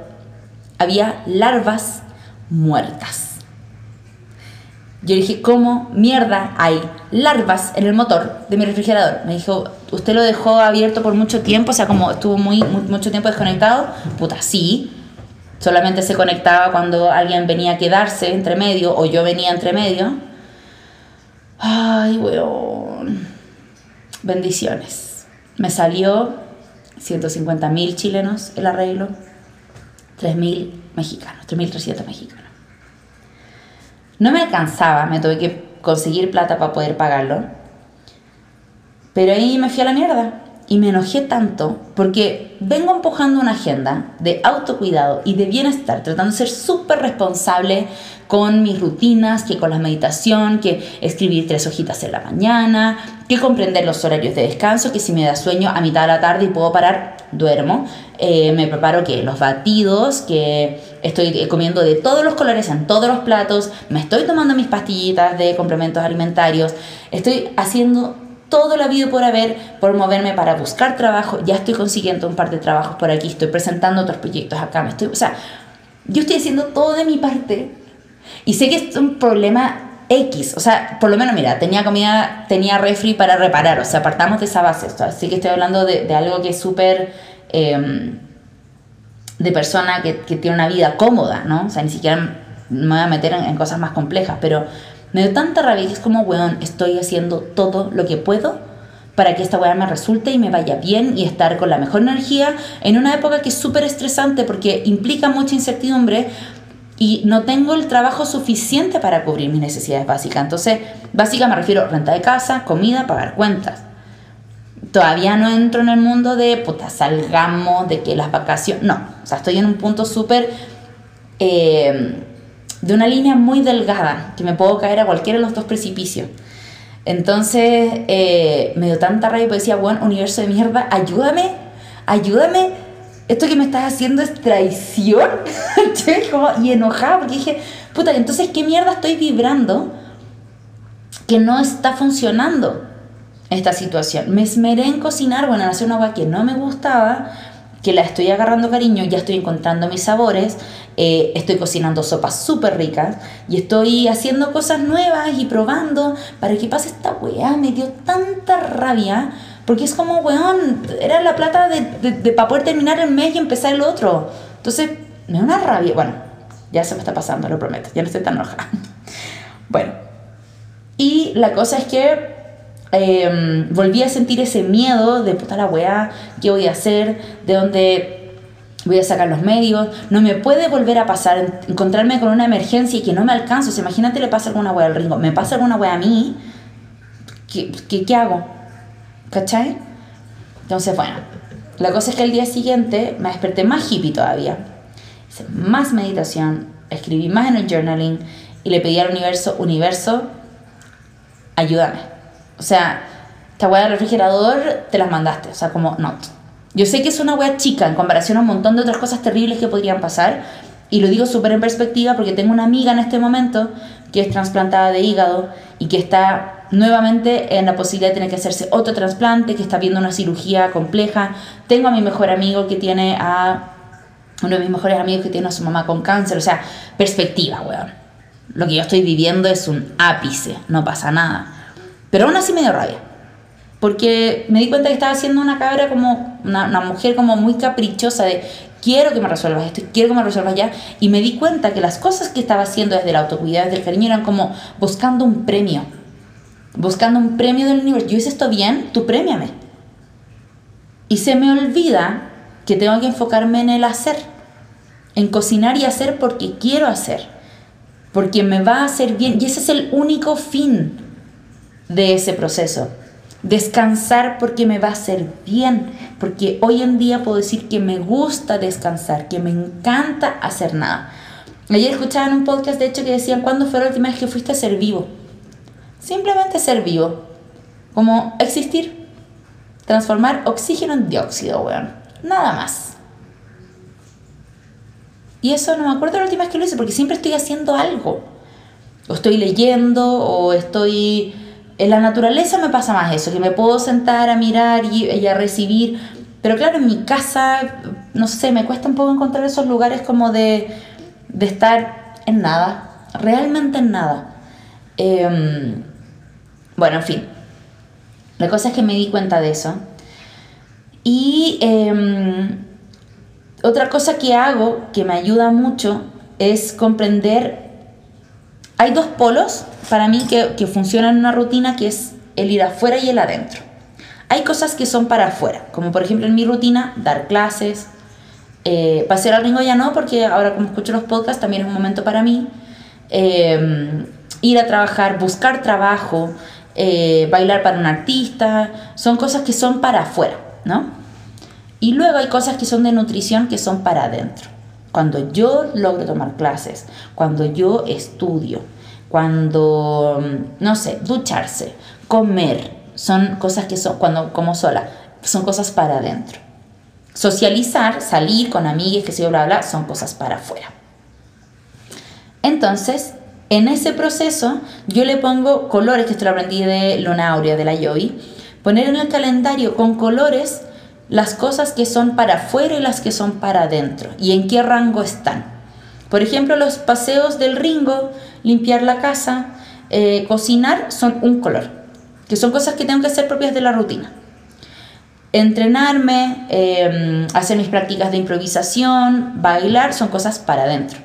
había larvas muertas. Yo dije, ¿cómo mierda hay larvas en el motor de mi refrigerador? Me dijo, ¿usted lo dejó abierto por mucho tiempo? O sea, como estuvo muy, mucho tiempo desconectado. Puta, sí. Solamente se conectaba cuando alguien venía a quedarse entre medio o yo venía entre medio. Ay, weón. Bendiciones. Me salió 150 mil chilenos el arreglo. 3.000 mexicanos, 3.300 mexicanos. No me alcanzaba, me tuve que conseguir plata para poder pagarlo. Pero ahí me fui a la mierda y me enojé tanto porque vengo empujando una agenda de autocuidado y de bienestar, tratando de ser súper responsable con mis rutinas, que con la meditación, que escribir tres hojitas en la mañana, que comprender los horarios de descanso, que si me da sueño a mitad de la tarde y puedo parar, duermo. Eh, me preparo que los batidos, que estoy comiendo de todos los colores en todos los platos, me estoy tomando mis pastillitas de complementos alimentarios, estoy haciendo todo lo habido por haber, por moverme para buscar trabajo, ya estoy consiguiendo un par de trabajos por aquí, estoy presentando otros proyectos acá, me estoy, o sea, yo estoy haciendo todo de mi parte y sé que es un problema X, o sea, por lo menos, mira, tenía comida, tenía refri para reparar, o sea, apartamos de esa base, así que estoy hablando de, de algo que es súper... Em, de persona que, que, tiene una vida cómoda, ¿no? O sea, ni siquiera me voy a meter en, cosas más complejas, pero me dio tanta rabia es como, weón, estoy haciendo todo lo que puedo para que esta weá me resulte y me vaya bien y estar con la mejor energía en una época que es súper estresante porque implica mucha incertidumbre, y no tengo el trabajo suficiente para cubrir mis necesidades básicas. Entonces, básica me refiero a renta de casa, comida, pagar cuentas. Todavía no entro en el mundo de, puta, salgamos, de que las vacaciones... No, o sea, estoy en un punto súper... Eh, de una línea muy delgada, que me puedo caer a cualquiera de los dos precipicios. Entonces, eh, me dio tanta rabia, porque decía, bueno, universo de mierda, ayúdame, ayúdame esto que me estás haciendo es traición. y enojada, porque dije, puta, entonces, ¿qué mierda estoy vibrando que no está funcionando esta situación? Me esmeré en cocinar, bueno, en hacer una agua que no me gustaba, que la estoy agarrando cariño, ya estoy encontrando mis sabores, eh, estoy cocinando sopas súper ricas y estoy haciendo cosas nuevas y probando para que pase esta weá. Me dio tanta rabia porque es como, weón, era la plata de, de, para poder terminar el mes y empezar el otro. Entonces, me da una rabia. Bueno, ya se me está pasando, lo prometo. Ya no estoy tan enojada. Bueno, y la cosa es que em, volví a sentir ese miedo de puta la weá, ¿qué voy a hacer? ¿De dónde voy a sacar los medios? No me puede volver a pasar, encontrarme con una emergencia y que no me alcanzo. O imagínate le pasa alguna weá al ringo, me pasa alguna weá a mí, ¿qué, qué, qué hago? ¿Cachai? Entonces, bueno, la cosa es que el día siguiente me desperté más hippie todavía. Hice más meditación, escribí más en el journaling y le pedí al universo, universo, ayúdame. O sea, esta weá del refrigerador te las mandaste, o sea, como no. Yo sé que es una weá chica en comparación a un montón de otras cosas terribles que podrían pasar, y lo digo súper en perspectiva porque tengo una amiga en este momento que es trasplantada de hígado y que está nuevamente en la posibilidad de tener que hacerse otro trasplante, que está viendo una cirugía compleja. Tengo a mi mejor amigo que tiene a uno de mis mejores amigos que tiene a su mamá con cáncer, o sea, perspectiva, weón. Lo que yo estoy viviendo es un ápice, no pasa nada. Pero aún así me dio rabia. Porque me di cuenta que estaba siendo una cabra como, una, mujer como muy caprichosa de quiero que me resuelvas esto, quiero que me resuelvas ya. Y me di cuenta que las cosas que estaba haciendo desde el autocuidado, desde el cariño, eran como buscando un premio buscando un premio del universo. Yo hice esto bien, tú premiame. Y se me olvida que tengo que enfocarme en el hacer, en cocinar y hacer porque quiero hacer, porque me va a hacer bien. Y ese es el único fin de ese proceso. Descansar porque me va a hacer bien, porque hoy en día puedo decir que me gusta descansar, que me encanta hacer nada. Ayer escuchaba un podcast, de hecho, que decían, ¿cuándo fue la última vez que fuiste a ser vivo? Simplemente ser vivo. Como existir. Transformar oxígeno en dióxido, weón. Nada más. Y eso no me acuerdo la última vez que lo hice porque siempre estoy haciendo algo. O estoy leyendo o estoy... En la naturaleza me pasa más eso, que me puedo sentar a mirar y, a recibir. Pero claro, en mi casa, no sé, me cuesta un poco encontrar esos lugares como de, de estar en nada, realmente en nada. Eh, bueno, en fin. La cosa es que me di cuenta de eso. Y em, otra cosa que hago que me ayuda mucho es comprender... Hay dos polos para mí que, funcionan en una rutina, que es el ir afuera y el adentro. Hay cosas que son para afuera, como por ejemplo en mi rutina, dar clases. Eh, pasear al ringo ya no, porque ahora como escucho los podcasts también es un momento para mí. Em, ir a trabajar, buscar trabajo, eh, bailar para un artista, son cosas que son para afuera, ¿no? Y luego hay cosas que son de nutrición que son para adentro. Cuando yo logro tomar clases, cuando yo estudio, cuando, no sé, ducharse, comer, son cosas que son, cuando como sola, son cosas para adentro. Socializar, salir con amigas, que se bla, bla, son cosas para afuera. Entonces, en ese proceso, yo le pongo colores, que esto lo aprendí de Luna Aurea, de la Yogi, poner en el calendario con colores las cosas que son para afuera y las que son para adentro, y en qué rango están. Por ejemplo, los paseos del Ringo, limpiar la casa, eh, cocinar, son un color, que son cosas que tengo que hacer propias de la rutina. Entrenarme, em, hacer mis prácticas de improvisación, bailar, son cosas para adentro.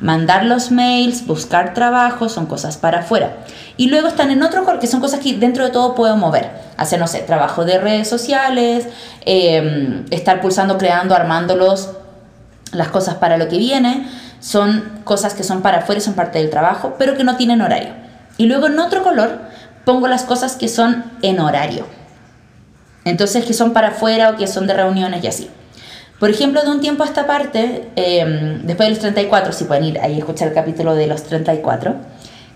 Mandar los mails, buscar trabajo, son cosas para afuera. Y luego están en otro color, que son cosas que dentro de todo puedo mover. Hacer, no sé, trabajo de redes sociales, em, estar pulsando, creando, armándolos, las cosas para lo que viene. Son cosas que son para afuera y son parte del trabajo, pero que no tienen horario. Y luego en otro color pongo las cosas que son en horario entonces, que son para afuera o que son de reuniones y así. Por ejemplo, de un tiempo a esta parte, em, después de los 34, si pueden ir ahí a escuchar el capítulo de los 34,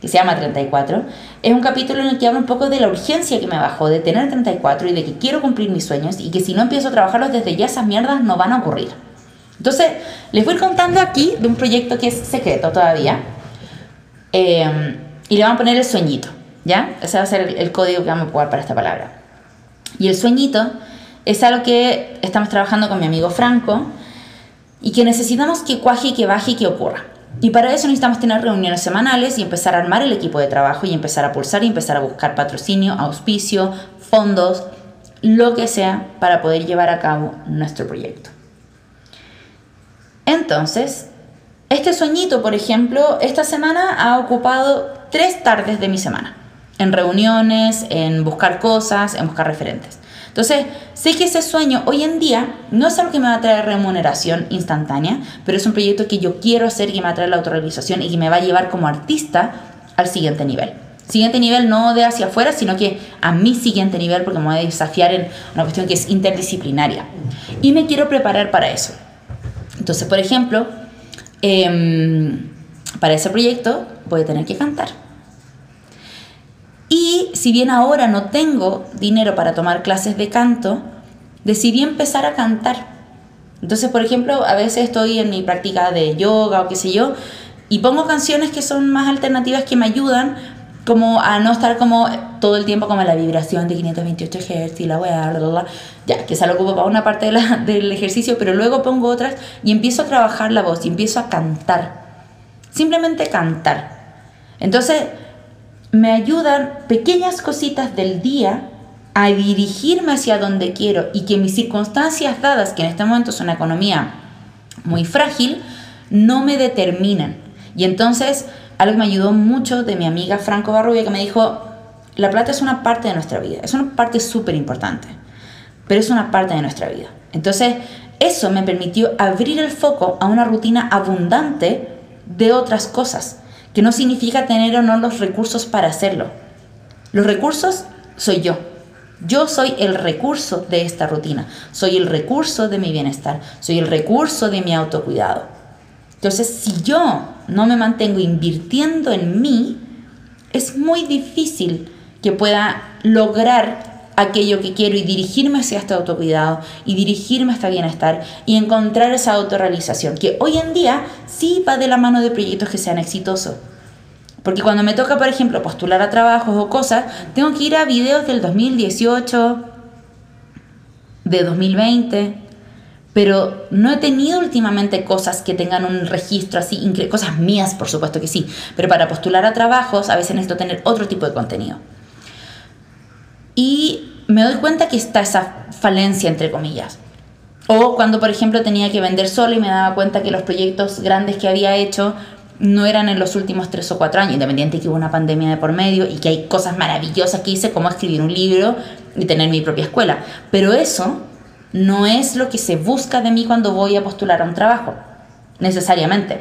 que se llama 34, es un capítulo en el que hablo un poco de la urgencia que me bajó de tener 34 y de que quiero cumplir mis sueños y que si no empiezo a trabajarlos desde ya esas mierdas no van a ocurrir. Entonces, les voy contando aquí de un proyecto que es secreto todavía em, y le van a poner el sueñito, ¿ya? Ese va a ser el, código que vamos a jugar para esta palabra. Y el sueñito es algo que estamos trabajando con mi amigo Franco y que necesitamos que cuaje que baje y que ocurra. Y para eso necesitamos tener reuniones semanales y empezar a armar el equipo de trabajo y empezar a pulsar y empezar a buscar patrocinio, auspicio, fondos, lo que sea para poder llevar a cabo nuestro proyecto. Entonces, este sueñito, por ejemplo, esta semana ha ocupado tres tardes de mi semana en reuniones, en buscar cosas, en buscar referentes. Entonces, sé que ese sueño hoy en día no es algo que me va a traer remuneración instantánea, pero es un proyecto que yo quiero hacer, que me va a traer la autorrealización y que me va a llevar como artista al siguiente nivel. Siguiente nivel no de hacia afuera, sino que a mi siguiente nivel, porque me voy a desafiar en una cuestión que es interdisciplinaria. Y me quiero preparar para eso. Entonces, por ejemplo, em, para ese proyecto voy a tener que cantar y si bien ahora no tengo dinero para tomar clases de canto, decidí empezar a cantar. Entonces, por ejemplo, a veces estoy en mi práctica de yoga o qué sé yo, y pongo canciones que son más alternativas que me ayudan como a no estar como todo el tiempo como la vibración de 528 Hz y la weá, ya, que se lo ocupo para una parte del ejercicio, pero luego pongo otras y empiezo a trabajar la voz y empiezo a cantar. Simplemente cantar. Entonces, me ayudan pequeñas cositas del día a dirigirme hacia donde quiero y que mis circunstancias dadas, que en este momento es una economía muy frágil, no me determinan. Y entonces, algo que me ayudó mucho de mi amiga Franco Barrubia, que me dijo, la plata es una parte de nuestra vida, es una parte súper importante, pero es una parte de nuestra vida. Entonces, eso me permitió abrir el foco a una rutina abundante de otras cosas que no significa tener o no los recursos para hacerlo. Los recursos soy yo. Yo soy el recurso de esta rutina, soy el recurso de mi bienestar, soy el recurso de mi autocuidado. Entonces, si yo no me mantengo invirtiendo en mí, es muy difícil que pueda lograr aquello que quiero y dirigirme hacia este autocuidado y dirigirme a este bienestar y encontrar esa autorrealización, que hoy en día sí va de la mano de proyectos que sean exitosos. Porque cuando me toca, por ejemplo, postular a trabajos o cosas, tengo que ir a videos del 2018, de 2020, pero no he tenido últimamente cosas que tengan un registro así, cosas mías, por supuesto que sí, pero para postular a trabajos a veces necesito tener otro tipo de contenido. Y me doy cuenta que está esa falencia, entre comillas. O cuando, por ejemplo, tenía que vender solo y me daba cuenta que los proyectos grandes que había hecho no eran en los últimos tres o cuatro años, independiente que hubo una pandemia de por medio y que hay cosas maravillosas que hice, como escribir un libro y tener mi propia escuela. Pero eso no es lo que se busca de mí cuando voy a postular a un trabajo, necesariamente.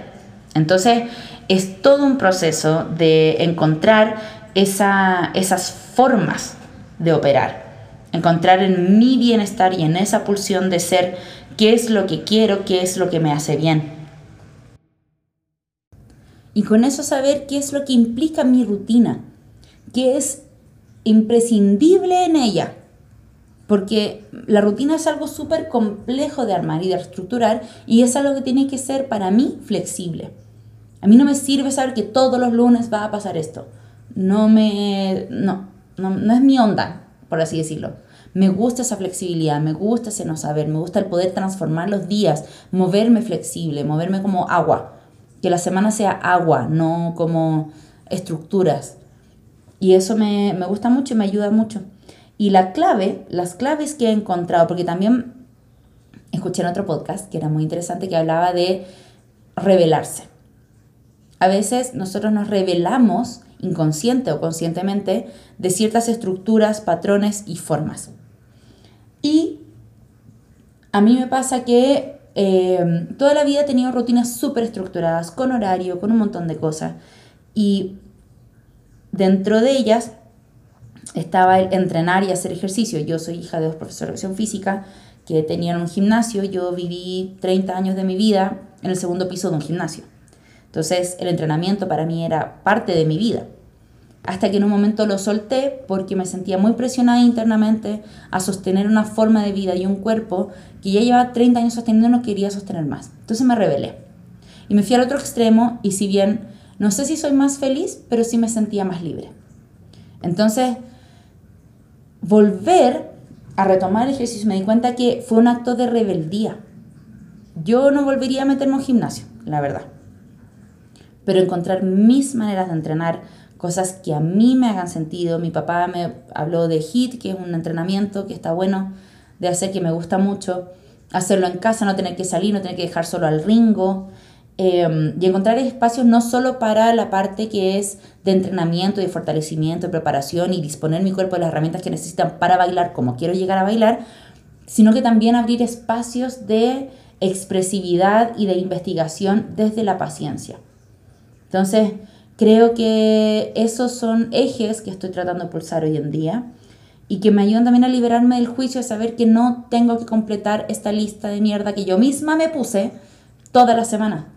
Entonces, es todo un proceso de encontrar esa, esas formas de operar, encontrar en mi bienestar y en esa pulsión de ser qué es lo que quiero, qué es lo que me hace bien. Y con eso saber qué es lo que implica mi rutina, qué es imprescindible en ella. Porque la rutina es algo súper complejo de armar y de estructurar y es algo que tiene que ser para mí flexible. A mí no me sirve saber que todos los lunes va a pasar esto. No me... no, no, no es mi onda, por así decirlo. Me gusta esa flexibilidad, me gusta ese no saber, me gusta el poder transformar los días, moverme flexible, moverme como agua. Que la semana sea agua, no como estructuras. Y eso me, me gusta mucho y me ayuda mucho. Y la clave, las claves que he encontrado, porque también escuché en otro podcast que era muy interesante que hablaba de revelarse. A veces nosotros nos revelamos inconsciente o conscientemente de ciertas estructuras, patrones y formas. Y a mí me pasa que eh, toda la vida he tenido rutinas súper estructuradas, con horario, con un montón de cosas. Y dentro de ellas estaba el entrenar y hacer ejercicio. Yo soy hija de dos profesores de educación física que tenían un gimnasio. Yo viví 30 años de mi vida en el segundo piso de un gimnasio. Entonces el entrenamiento para mí era parte de mi vida hasta que en un momento lo solté porque me sentía muy presionada internamente a sostener una forma de vida y un cuerpo que ya llevaba 30 años sosteniendo no quería sostener más. Entonces me rebelé. Y me fui al otro extremo y si bien no sé si soy más feliz, pero sí me sentía más libre. Entonces, volver a retomar el ejercicio me di cuenta que fue un acto de rebeldía. Yo no volvería a meterme en gimnasio, la verdad. Pero encontrar mis maneras de entrenar, cosas que a mí me hagan sentido. Mi papá me habló de HIT, que es un entrenamiento que está bueno de hacer, que me gusta mucho. Hacerlo en casa, no tener que salir, no tener que dejar solo al ringo. Em, y encontrar espacios no solo para la parte que es de entrenamiento, de fortalecimiento, de preparación y disponer mi cuerpo de las herramientas que necesitan para bailar como quiero llegar a bailar, sino que también abrir espacios de expresividad y de investigación desde la paciencia. Entonces, Creo que esos son ejes que estoy tratando de pulsar hoy en día y que me ayudan también a liberarme del juicio, a saber que no tengo que completar esta lista de mierda que yo misma me puse toda la semana.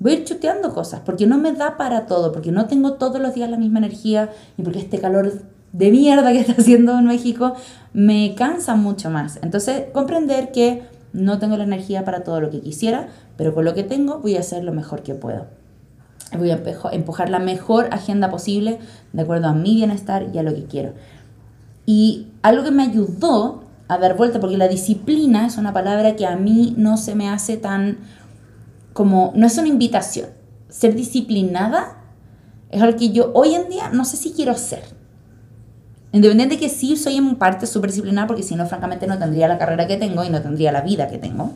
Voy a ir chuteando cosas porque no me da para todo, porque no tengo todos los días la misma energía y porque este calor de mierda que está haciendo en México me cansa mucho más. Entonces, comprender que no tengo la energía para todo lo que quisiera, pero con lo que tengo voy a hacer lo mejor que puedo voy a empujar la mejor agenda posible de acuerdo a mi bienestar y a lo que quiero. Y algo que me ayudó a dar vuelta, porque la disciplina es una palabra que a mí no se me hace tan como, no es una invitación. Ser disciplinada es algo que yo hoy en día no sé si quiero ser. Independiente de que sí soy en parte súper disciplinada, porque si no, francamente no tendría la carrera que tengo y no tendría la vida que tengo.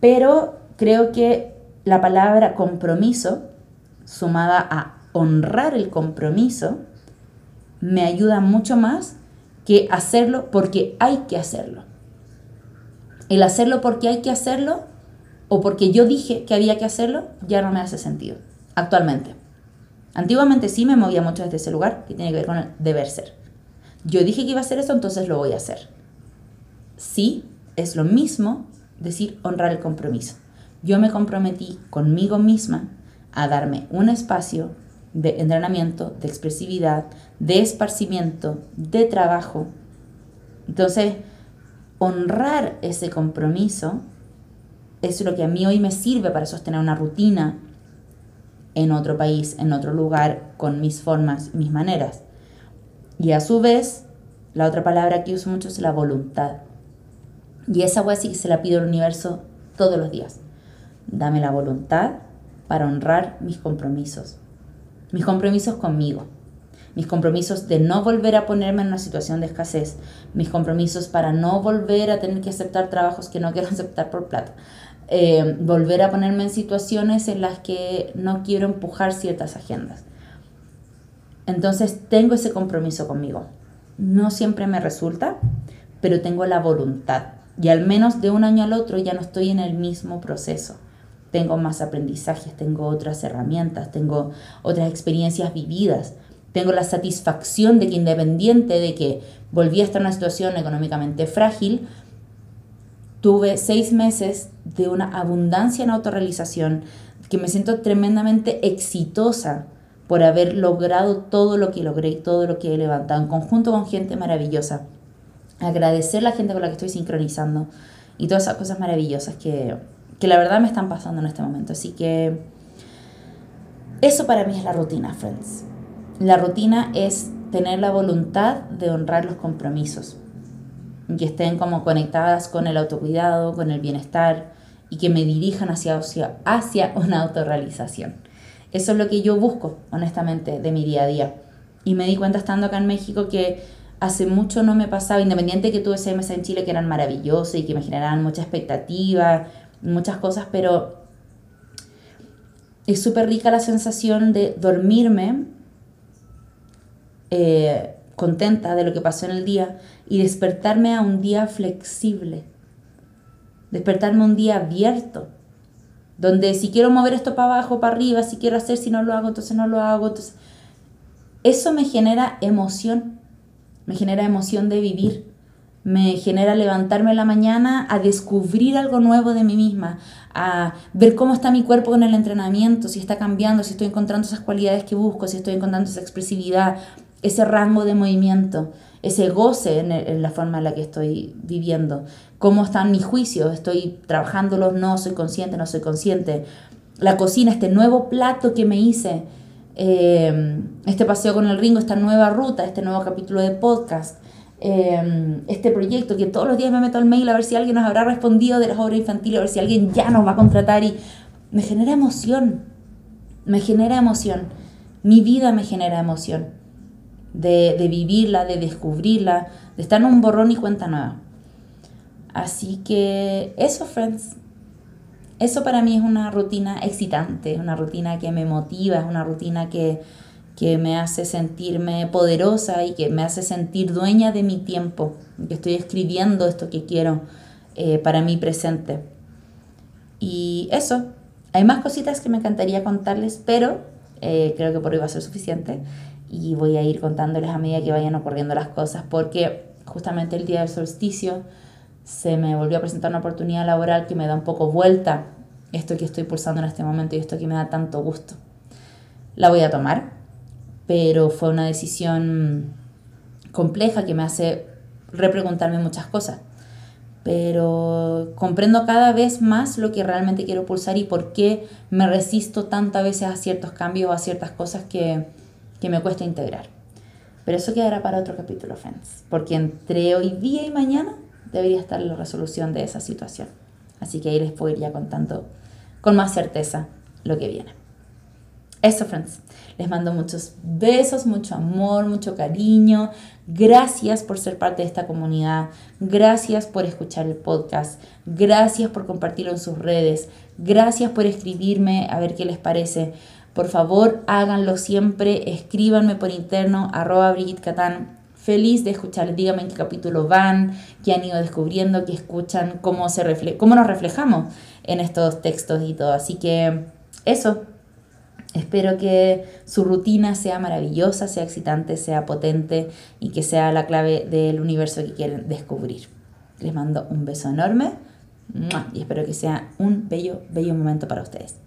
Pero creo que la palabra compromiso sumada a honrar el compromiso, me ayuda mucho más que hacerlo porque hay que hacerlo. El hacerlo porque hay que hacerlo o porque yo dije que había que hacerlo ya no me hace sentido actualmente. Antiguamente sí me movía mucho desde ese lugar que tiene que ver con el deber ser. Yo dije que iba a hacer esto, entonces lo voy a hacer. Sí, es lo mismo decir honrar el compromiso. Yo me comprometí conmigo misma a darme un espacio de entrenamiento, de expresividad, de esparcimiento, de trabajo. Entonces, honrar ese compromiso es lo que a mí hoy me sirve para sostener una rutina en otro país, en otro lugar, con mis formas, mis maneras. Y a su vez, la otra palabra que uso mucho es la voluntad. Y esa voy sí que se la pido al universo todos los días. Dame la voluntad para honrar mis compromisos. Mis compromisos conmigo. Mis compromisos de no volver a ponerme en una situación de escasez. Mis compromisos para no volver a tener que aceptar trabajos que no quiero aceptar por plata. Eh, volver a ponerme en situaciones en las que no quiero empujar ciertas agendas. Entonces tengo ese compromiso conmigo. No siempre me resulta, pero tengo la voluntad. Y al menos de un año al otro ya no estoy en el mismo proceso tengo más aprendizajes, tengo otras herramientas, tengo otras experiencias vividas. tengo la satisfacción de que independiente de que volví a estar en una situación económicamente frágil, tuve seis meses de una abundancia en autorrealización, que me siento tremendamente exitosa por haber logrado todo lo que logré y todo lo que he levantado en conjunto con gente maravillosa. Agradecer a la gente con la que estoy sincronizando y todas esas cosas maravillosas que, que la verdad me están pasando en este momento. Así que eso para mí es la rutina, friends. La rutina es tener la voluntad de honrar los compromisos, que estén como conectadas con el autocuidado, con el bienestar y que me dirijan hacia, hacia, una autorrealización. Eso es lo que yo busco, honestamente, de mi día a día. Y me di cuenta estando acá en México que hace mucho no me pasaba, independiente que tuve seis meses en Chile que eran maravillosos y que me generaban mucha expectativa, muchas cosas, pero es súper rica la sensación de dormirme eh, contenta de lo que pasó en el día y despertarme a un día flexible, despertarme a un día abierto, donde si quiero mover esto para abajo, para arriba, si quiero hacer, si no lo hago, entonces no lo hago. Entonces, eso me genera emoción, me genera emoción de vivir, me genera levantarme en la mañana a descubrir algo nuevo de mí misma, a ver cómo está mi cuerpo con el entrenamiento, si está cambiando, si estoy encontrando esas cualidades que busco, si estoy encontrando esa expresividad, ese rango de movimiento, ese goce en, la forma en la que estoy viviendo, cómo están mis juicios, estoy trabajándolos, no soy consciente, no soy consciente, la cocina, este nuevo plato que me hice, eh, este paseo con el Ringo, esta nueva ruta, este nuevo capítulo de podcast, eh, este proyecto que todos los días me meto al mail a ver si alguien nos habrá respondido de las obras infantiles, a ver si alguien ya nos va a contratar y me genera emoción, me genera emoción, mi vida me genera emoción de, vivirla, de descubrirla, de estar en un borrón y cuenta nueva. Así que eso, friends. Eso para mí es una rutina excitante, una rutina que me motiva, es una rutina que, me hace sentirme poderosa y que me hace sentir dueña de mi tiempo, que estoy escribiendo esto que quiero eh, para mi presente. Y eso, hay más cositas que me encantaría contarles, pero eh, creo que por hoy va a ser suficiente y voy a ir contándoles a medida que vayan ocurriendo las cosas, porque justamente el día del solsticio se me volvió a presentar una oportunidad laboral que me da un poco vuelta esto que estoy pulsando en este momento y esto que me da tanto gusto. La voy a tomar, pero fue una decisión compleja que me hace repreguntarme muchas cosas. Pero comprendo cada vez más lo que realmente quiero pulsar y por qué me resisto tantas veces a ciertos cambios o a ciertas cosas que, que me cuesta integrar. Pero eso quedará para otro capítulo, friends, porque entre hoy día y mañana debería estar la resolución de esa situación. Así que ahí les puedo ir ya contando con más certeza lo que viene. Eso, friends. Les mando muchos besos, mucho amor, mucho cariño. Gracias por ser parte de esta comunidad. Gracias por escuchar el podcast. Gracias por compartirlo en sus redes. Gracias por escribirme a ver qué les parece. Por favor, háganlo siempre, escríbanme por interno, arroba Brigitte Catán. Feliz de escuchar, díganme en qué capítulo van, qué han ido descubriendo, qué escuchan, cómo, se refle cómo nos reflejamos en estos textos y todo. Así que eso, Espero que su rutina sea maravillosa, sea excitante, sea potente y que sea la clave del universo que quieren descubrir. Les mando un beso enorme y espero que sea un bello, bello momento para ustedes.